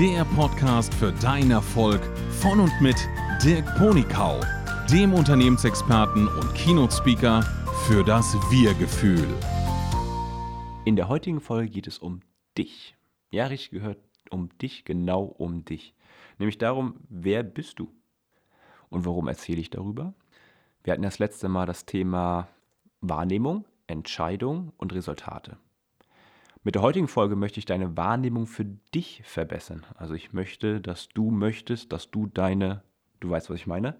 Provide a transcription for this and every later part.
der Podcast für deinen Erfolg von und mit Dirk Ponikau, dem Unternehmensexperten und Keynote-Speaker für das Wir-Gefühl. In der heutigen Folge geht es um dich. Ja, richtig gehört, um dich, genau um dich. Nämlich darum, wer bist du? Und warum erzähle ich darüber? Wir hatten das letzte Mal das Thema Wahrnehmung, Entscheidung und Resultate. Mit der heutigen Folge möchte ich deine Wahrnehmung für dich verbessern. Also ich möchte, dass du möchtest, dass du deine, du weißt, was ich meine,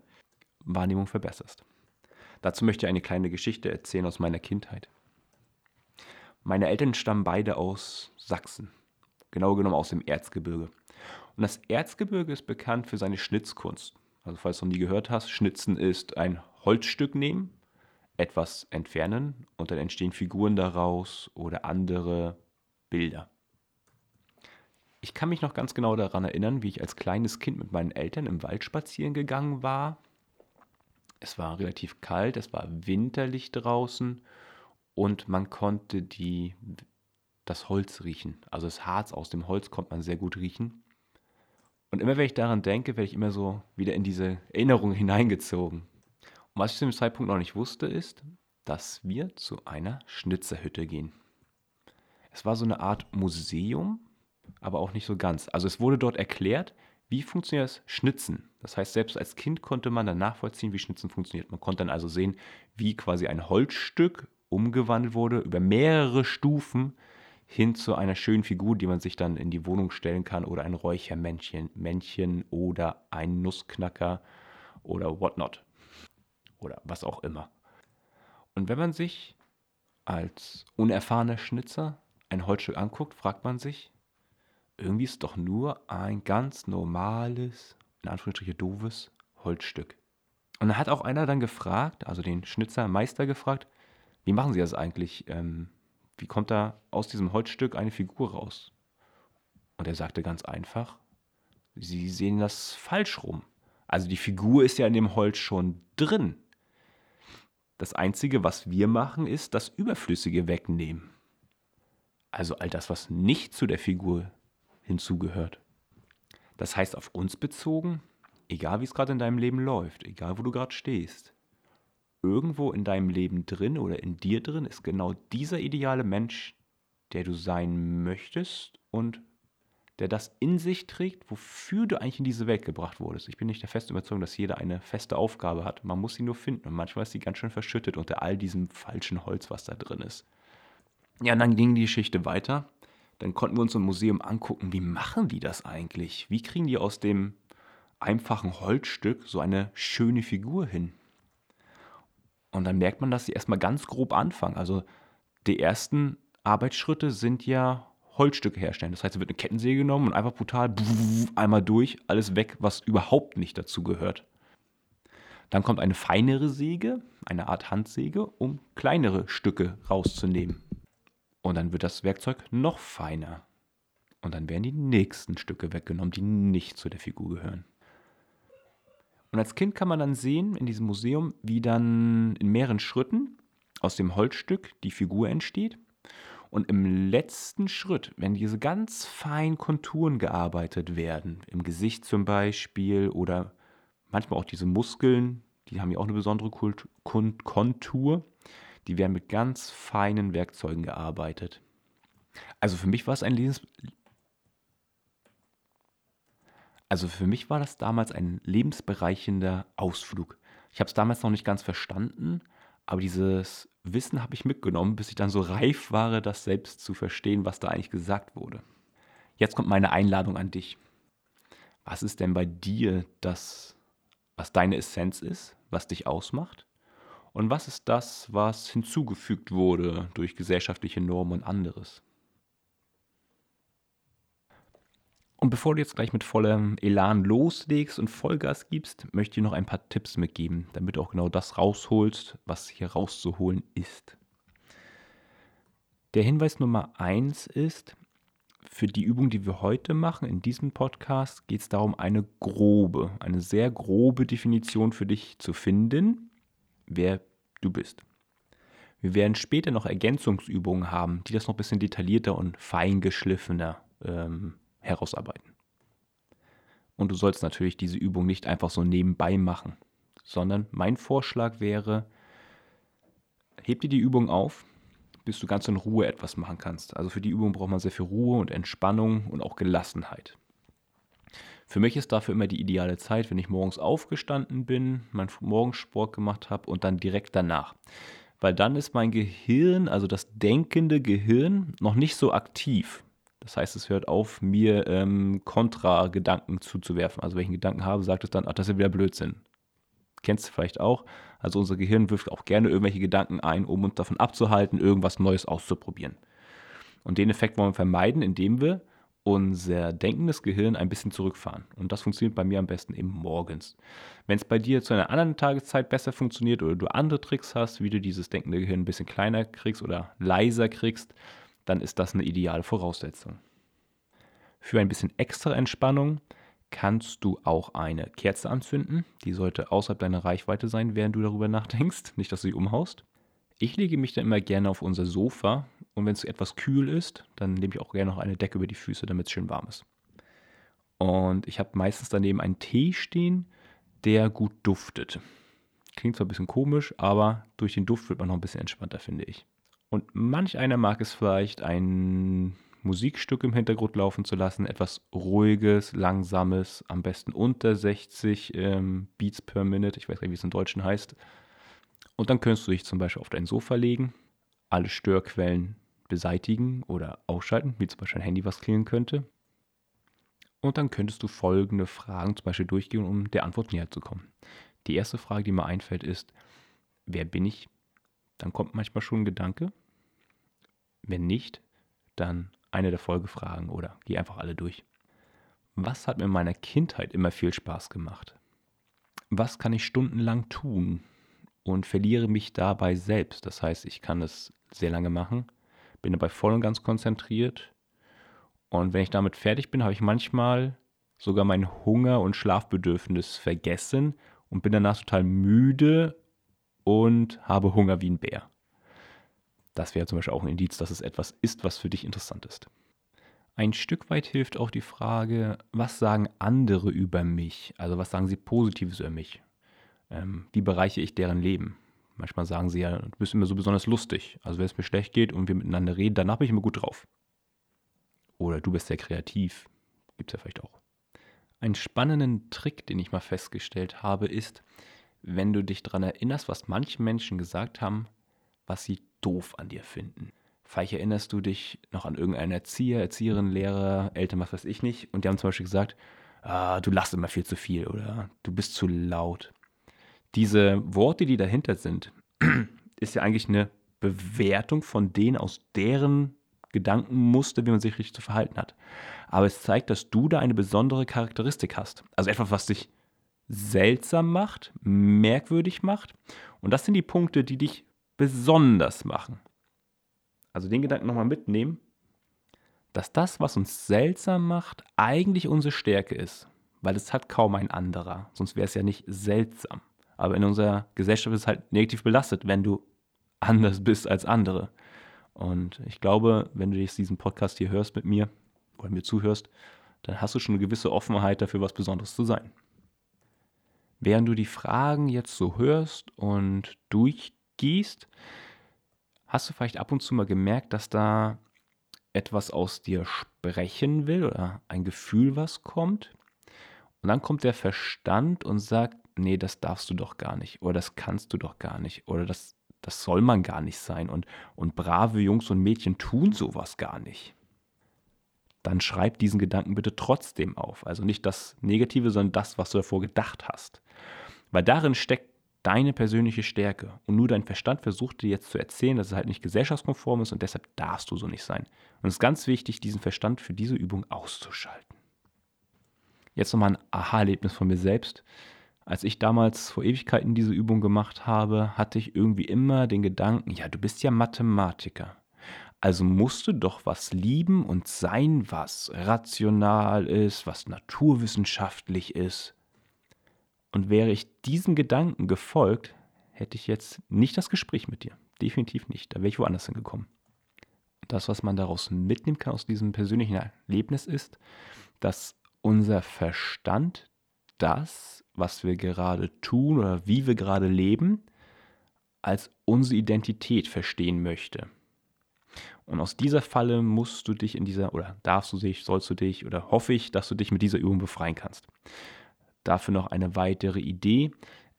Wahrnehmung verbesserst. Dazu möchte ich eine kleine Geschichte erzählen aus meiner Kindheit. Meine Eltern stammen beide aus Sachsen, genau genommen aus dem Erzgebirge. Und das Erzgebirge ist bekannt für seine Schnitzkunst. Also falls du noch nie gehört hast, Schnitzen ist ein Holzstück nehmen, etwas entfernen und dann entstehen Figuren daraus oder andere Bilder. Ich kann mich noch ganz genau daran erinnern, wie ich als kleines Kind mit meinen Eltern im Wald spazieren gegangen war. Es war relativ kalt, es war winterlich draußen und man konnte die, das Holz riechen. Also das Harz aus dem Holz konnte man sehr gut riechen. Und immer wenn ich daran denke, werde ich immer so wieder in diese Erinnerung hineingezogen. Und was ich zu dem Zeitpunkt noch nicht wusste, ist, dass wir zu einer Schnitzerhütte gehen. Es war so eine Art Museum, aber auch nicht so ganz. Also es wurde dort erklärt, wie funktioniert das Schnitzen. Das heißt, selbst als Kind konnte man dann nachvollziehen, wie Schnitzen funktioniert. Man konnte dann also sehen, wie quasi ein Holzstück umgewandelt wurde über mehrere Stufen hin zu einer schönen Figur, die man sich dann in die Wohnung stellen kann oder ein Räuchermännchen Männchen oder ein Nussknacker oder whatnot oder was auch immer. Und wenn man sich als unerfahrener Schnitzer ein Holzstück anguckt, fragt man sich, irgendwie ist doch nur ein ganz normales, in Anführungsstrichen doofes Holzstück. Und dann hat auch einer dann gefragt, also den Schnitzermeister gefragt, wie machen Sie das eigentlich? Ähm, wie kommt da aus diesem Holzstück eine Figur raus? Und er sagte ganz einfach, Sie sehen das falsch rum. Also die Figur ist ja in dem Holz schon drin. Das Einzige, was wir machen, ist das Überflüssige wegnehmen. Also all das, was nicht zu der Figur hinzugehört. Das heißt auf uns bezogen, egal wie es gerade in deinem Leben läuft, egal wo du gerade stehst, irgendwo in deinem Leben drin oder in dir drin ist genau dieser ideale Mensch, der du sein möchtest und der das in sich trägt, wofür du eigentlich in diese Welt gebracht wurdest. Ich bin nicht der festen Überzeugung, dass jeder eine feste Aufgabe hat. Man muss sie nur finden und manchmal ist sie ganz schön verschüttet unter all diesem falschen Holz, was da drin ist. Ja, und dann ging die Geschichte weiter. Dann konnten wir uns im Museum angucken, wie machen die das eigentlich? Wie kriegen die aus dem einfachen Holzstück so eine schöne Figur hin? Und dann merkt man, dass sie erstmal ganz grob anfangen. Also die ersten Arbeitsschritte sind ja Holzstücke herstellen. Das heißt, es wird eine Kettensäge genommen und einfach brutal einmal durch, alles weg, was überhaupt nicht dazu gehört. Dann kommt eine feinere Säge, eine Art Handsäge, um kleinere Stücke rauszunehmen. Und dann wird das Werkzeug noch feiner. Und dann werden die nächsten Stücke weggenommen, die nicht zu der Figur gehören. Und als Kind kann man dann sehen in diesem Museum, wie dann in mehreren Schritten aus dem Holzstück die Figur entsteht. Und im letzten Schritt, wenn diese ganz feinen Konturen gearbeitet werden, im Gesicht zum Beispiel oder manchmal auch diese Muskeln, die haben ja auch eine besondere Kontur, die werden mit ganz feinen Werkzeugen gearbeitet. Also für mich war es ein Lebens also für mich war das damals ein lebensbereichender Ausflug. Ich habe es damals noch nicht ganz verstanden, aber dieses Wissen habe ich mitgenommen, bis ich dann so reif war, das selbst zu verstehen, was da eigentlich gesagt wurde. Jetzt kommt meine Einladung an dich. Was ist denn bei dir das, was deine Essenz ist, was dich ausmacht? Und was ist das, was hinzugefügt wurde durch gesellschaftliche Normen und anderes? Und bevor du jetzt gleich mit vollem Elan loslegst und Vollgas gibst, möchte ich noch ein paar Tipps mitgeben, damit du auch genau das rausholst, was hier rauszuholen ist. Der Hinweis Nummer eins ist, für die Übung, die wir heute machen, in diesem Podcast, geht es darum, eine grobe, eine sehr grobe Definition für dich zu finden, wer du bist. Wir werden später noch Ergänzungsübungen haben, die das noch ein bisschen detaillierter und feingeschliffener ähm, herausarbeiten. Und du sollst natürlich diese Übung nicht einfach so nebenbei machen, sondern mein Vorschlag wäre, heb dir die Übung auf, bis du ganz in Ruhe etwas machen kannst. Also für die Übung braucht man sehr viel Ruhe und Entspannung und auch Gelassenheit. Für mich ist dafür immer die ideale Zeit, wenn ich morgens aufgestanden bin, meinen Morgensport gemacht habe und dann direkt danach. Weil dann ist mein Gehirn, also das denkende Gehirn, noch nicht so aktiv. Das heißt, es hört auf, mir ähm, Kontra-Gedanken zuzuwerfen. Also wenn ich einen Gedanken habe, sagt es dann, ach, das ist ja wieder Blödsinn. Kennst du vielleicht auch? Also unser Gehirn wirft auch gerne irgendwelche Gedanken ein, um uns davon abzuhalten, irgendwas Neues auszuprobieren. Und den Effekt wollen wir vermeiden, indem wir unser denkendes Gehirn ein bisschen zurückfahren. Und das funktioniert bei mir am besten eben morgens. Wenn es bei dir zu einer anderen Tageszeit besser funktioniert oder du andere Tricks hast, wie du dieses denkende Gehirn ein bisschen kleiner kriegst oder leiser kriegst, dann ist das eine ideale Voraussetzung. Für ein bisschen extra Entspannung kannst du auch eine Kerze anzünden. Die sollte außerhalb deiner Reichweite sein, während du darüber nachdenkst. Nicht, dass du sie umhaust. Ich lege mich dann immer gerne auf unser Sofa und wenn es etwas kühl ist, dann nehme ich auch gerne noch eine Decke über die Füße, damit es schön warm ist. Und ich habe meistens daneben einen Tee stehen, der gut duftet. Klingt zwar ein bisschen komisch, aber durch den Duft wird man noch ein bisschen entspannter, finde ich. Und manch einer mag es vielleicht, ein Musikstück im Hintergrund laufen zu lassen, etwas ruhiges, langsames, am besten unter 60 ähm, Beats per Minute, ich weiß gar nicht, wie es im Deutschen heißt. Und dann könntest du dich zum Beispiel auf dein Sofa legen, alle Störquellen beseitigen oder ausschalten, wie zum Beispiel ein Handy, was klingeln könnte. Und dann könntest du folgende Fragen zum Beispiel durchgehen, um der Antwort näher zu kommen. Die erste Frage, die mir einfällt, ist, wer bin ich? Dann kommt manchmal schon ein Gedanke. Wenn nicht, dann eine der Folgefragen oder geh einfach alle durch. Was hat mir in meiner Kindheit immer viel Spaß gemacht? Was kann ich stundenlang tun und verliere mich dabei selbst? Das heißt, ich kann es sehr lange machen, bin dabei voll und ganz konzentriert und wenn ich damit fertig bin, habe ich manchmal sogar mein Hunger- und Schlafbedürfnis vergessen und bin danach total müde und habe Hunger wie ein Bär. Das wäre zum Beispiel auch ein Indiz, dass es etwas ist, was für dich interessant ist. Ein Stück weit hilft auch die Frage, was sagen andere über mich? Also was sagen sie Positives über mich? Ähm, wie bereiche ich deren Leben? Manchmal sagen sie ja, du bist immer so besonders lustig. Also wenn es mir schlecht geht und wir miteinander reden, danach bin ich immer gut drauf. Oder du bist sehr kreativ. Gibt es ja vielleicht auch. Einen spannenden Trick, den ich mal festgestellt habe, ist, wenn du dich daran erinnerst, was manche Menschen gesagt haben, was sie doof an dir finden. Vielleicht erinnerst du dich noch an irgendeinen Erzieher, Erzieherin, Lehrer, Eltern, was weiß ich nicht. Und die haben zum Beispiel gesagt, ah, du lachst immer viel zu viel oder du bist zu laut. Diese Worte, die dahinter sind, ist ja eigentlich eine Bewertung von denen aus deren Gedankenmuster, wie man sich richtig zu verhalten hat. Aber es zeigt, dass du da eine besondere Charakteristik hast. Also etwas, was dich seltsam macht, merkwürdig macht. Und das sind die Punkte, die dich besonders machen. Also den Gedanken nochmal mitnehmen, dass das, was uns seltsam macht, eigentlich unsere Stärke ist. Weil es hat kaum ein anderer. Sonst wäre es ja nicht seltsam. Aber in unserer Gesellschaft ist es halt negativ belastet, wenn du anders bist als andere. Und ich glaube, wenn du diesen Podcast hier hörst mit mir oder mir zuhörst, dann hast du schon eine gewisse Offenheit dafür, was Besonderes zu sein. Während du die Fragen jetzt so hörst und durch gehst, hast du vielleicht ab und zu mal gemerkt, dass da etwas aus dir sprechen will oder ein Gefühl, was kommt. Und dann kommt der Verstand und sagt, nee, das darfst du doch gar nicht oder das kannst du doch gar nicht oder das, das soll man gar nicht sein und, und brave Jungs und Mädchen tun sowas gar nicht. Dann schreib diesen Gedanken bitte trotzdem auf. Also nicht das Negative, sondern das, was du davor gedacht hast. Weil darin steckt deine persönliche Stärke. Und nur dein Verstand versucht dir jetzt zu erzählen, dass es halt nicht gesellschaftskonform ist und deshalb darfst du so nicht sein. Und es ist ganz wichtig, diesen Verstand für diese Übung auszuschalten. Jetzt nochmal ein Aha-Erlebnis von mir selbst. Als ich damals vor Ewigkeiten diese Übung gemacht habe, hatte ich irgendwie immer den Gedanken, ja, du bist ja Mathematiker. Also musst du doch was lieben und sein, was rational ist, was naturwissenschaftlich ist. Und wäre ich diesen Gedanken gefolgt, hätte ich jetzt nicht das Gespräch mit dir. Definitiv nicht. Da wäre ich woanders hingekommen. Das, was man daraus mitnehmen kann aus diesem persönlichen Erlebnis, ist, dass unser Verstand das, was wir gerade tun oder wie wir gerade leben, als unsere Identität verstehen möchte. Und aus dieser Falle musst du dich in dieser, oder darfst du dich, sollst du dich, oder hoffe ich, dass du dich mit dieser Übung befreien kannst. Dafür noch eine weitere Idee.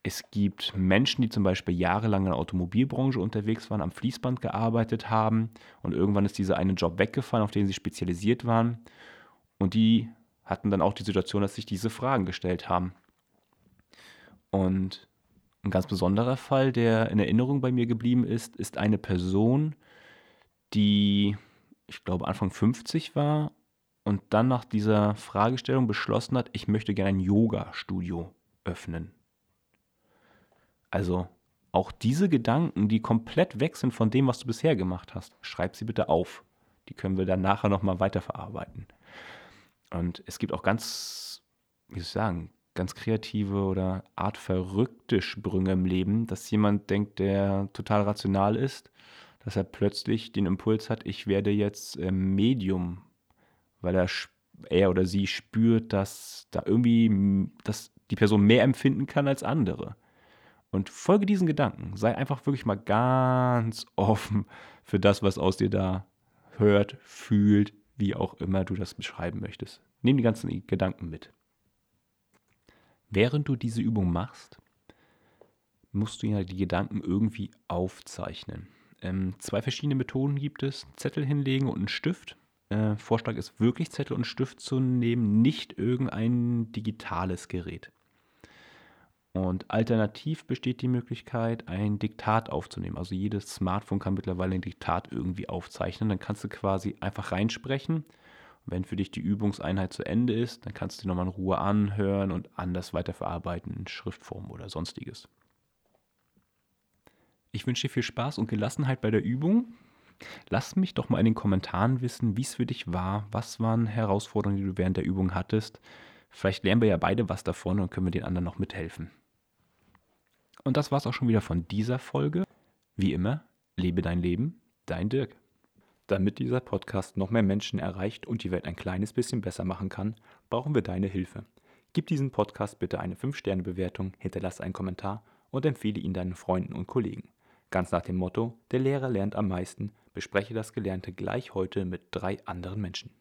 Es gibt Menschen, die zum Beispiel jahrelang in der Automobilbranche unterwegs waren, am Fließband gearbeitet haben und irgendwann ist dieser eine Job weggefallen, auf den sie spezialisiert waren. Und die hatten dann auch die Situation, dass sich diese Fragen gestellt haben. Und ein ganz besonderer Fall, der in Erinnerung bei mir geblieben ist, ist eine Person, die, ich glaube, Anfang 50 war und dann nach dieser Fragestellung beschlossen hat, ich möchte gerne ein Yoga-Studio öffnen. Also auch diese Gedanken, die komplett weg sind von dem, was du bisher gemacht hast, schreib sie bitte auf. Die können wir dann nachher nochmal weiterverarbeiten. Und es gibt auch ganz, wie soll ich sagen, ganz kreative oder artverrückte Sprünge im Leben, dass jemand denkt, der total rational ist, dass er plötzlich den Impuls hat, ich werde jetzt ähm, Medium, weil er, er oder sie spürt, dass da irgendwie, dass die Person mehr empfinden kann als andere. Und folge diesen Gedanken. Sei einfach wirklich mal ganz offen für das, was aus dir da hört, fühlt, wie auch immer du das beschreiben möchtest. Nimm die ganzen Gedanken mit. Während du diese Übung machst, musst du ja die Gedanken irgendwie aufzeichnen. Ähm, zwei verschiedene Methoden gibt es. Zettel hinlegen und einen Stift. Äh, Vorschlag ist wirklich Zettel und Stift zu nehmen, nicht irgendein digitales Gerät. Und alternativ besteht die Möglichkeit, ein Diktat aufzunehmen. Also jedes Smartphone kann mittlerweile ein Diktat irgendwie aufzeichnen. Dann kannst du quasi einfach reinsprechen wenn für dich die Übungseinheit zu Ende ist, dann kannst du die nochmal in Ruhe anhören und anders weiterverarbeiten in Schriftform oder sonstiges. Ich wünsche dir viel Spaß und Gelassenheit bei der Übung. Lass mich doch mal in den Kommentaren wissen, wie es für dich war, was waren Herausforderungen, die du während der Übung hattest. Vielleicht lernen wir ja beide was davon und können wir den anderen noch mithelfen. Und das war es auch schon wieder von dieser Folge. Wie immer, lebe dein Leben, dein Dirk. Damit dieser Podcast noch mehr Menschen erreicht und die Welt ein kleines bisschen besser machen kann, brauchen wir deine Hilfe. Gib diesem Podcast bitte eine 5-Sterne-Bewertung, hinterlasse einen Kommentar und empfehle ihn deinen Freunden und Kollegen. Ganz nach dem Motto, der Lehrer lernt am meisten, bespreche das Gelernte gleich heute mit drei anderen Menschen.